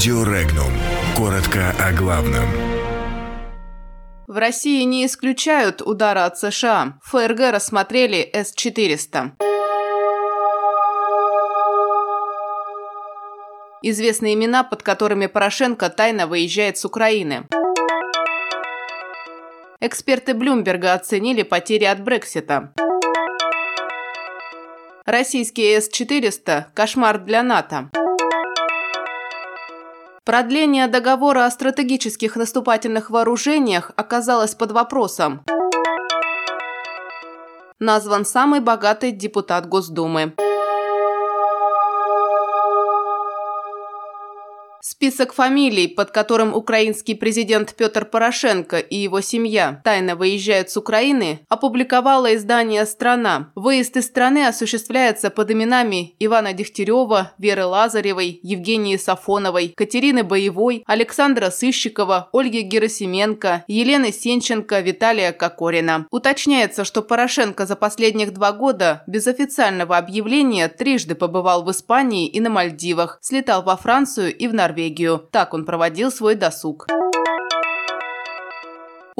Радио Регнум. Коротко о главном. В России не исключают удара от США. ФРГ рассмотрели С-400. Известные имена, под которыми Порошенко тайно выезжает с Украины. Эксперты Блумберга оценили потери от Брексита. Российский С-400 – кошмар для НАТО. Продление договора о стратегических наступательных вооружениях оказалось под вопросом. Назван самый богатый депутат Госдумы. Список фамилий, под которым украинский президент Петр Порошенко и его семья тайно выезжают с Украины, опубликовало издание «Страна». Выезд из страны осуществляется под именами Ивана Дегтярева, Веры Лазаревой, Евгении Сафоновой, Катерины Боевой, Александра Сыщикова, Ольги Герасименко, Елены Сенченко, Виталия Кокорина. Уточняется, что Порошенко за последних два года без официального объявления трижды побывал в Испании и на Мальдивах, слетал во Францию и в Норвегию Норвегию. Так он проводил свой досуг.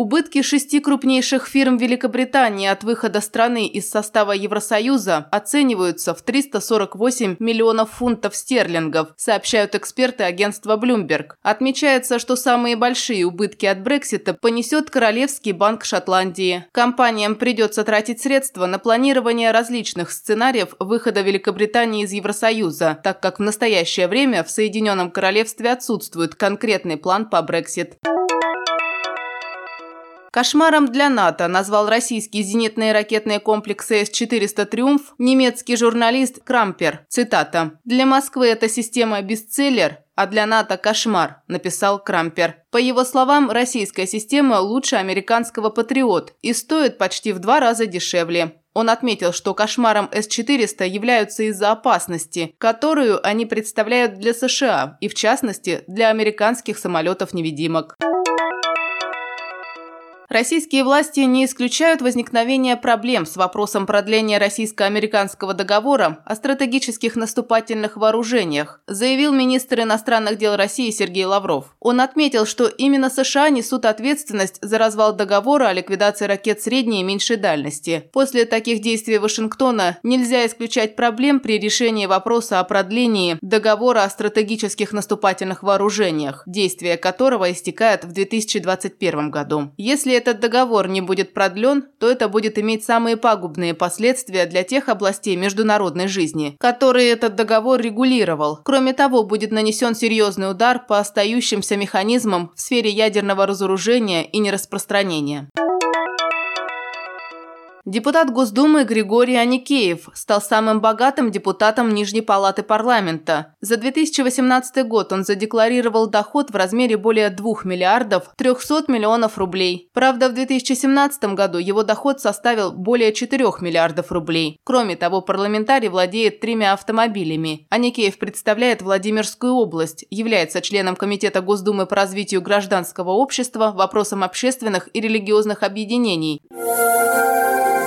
Убытки шести крупнейших фирм Великобритании от выхода страны из состава Евросоюза оцениваются в 348 миллионов фунтов стерлингов, сообщают эксперты агентства Bloomberg. Отмечается, что самые большие убытки от Брексита понесет Королевский банк Шотландии. Компаниям придется тратить средства на планирование различных сценариев выхода Великобритании из Евросоюза, так как в настоящее время в Соединенном Королевстве отсутствует конкретный план по Брексит. Кошмаром для НАТО назвал российские зенитные ракетные комплексы С-400 «Триумф» немецкий журналист Крампер. Цитата. «Для Москвы эта система бестселлер, а для НАТО кошмар», – написал Крампер. По его словам, российская система лучше американского «Патриот» и стоит почти в два раза дешевле. Он отметил, что кошмаром С-400 являются из-за опасности, которую они представляют для США и, в частности, для американских самолетов-невидимок. Российские власти не исключают возникновение проблем с вопросом продления российско-американского договора о стратегических наступательных вооружениях, заявил министр иностранных дел России Сергей Лавров. Он отметил, что именно США несут ответственность за развал договора о ликвидации ракет средней и меньшей дальности. После таких действий Вашингтона нельзя исключать проблем при решении вопроса о продлении договора о стратегических наступательных вооружениях, действие которого истекает в 2021 году. Если этот договор не будет продлен, то это будет иметь самые пагубные последствия для тех областей международной жизни, которые этот договор регулировал. Кроме того, будет нанесен серьезный удар по остающимся механизмам в сфере ядерного разоружения и нераспространения. Депутат Госдумы Григорий Аникеев стал самым богатым депутатом Нижней палаты парламента. За 2018 год он задекларировал доход в размере более 2 миллиардов 300 миллионов рублей. Правда, в 2017 году его доход составил более 4 миллиардов рублей. Кроме того, парламентарий владеет тремя автомобилями. Аникеев представляет Владимирскую область, является членом Комитета Госдумы по развитию гражданского общества, вопросам общественных и религиозных объединений.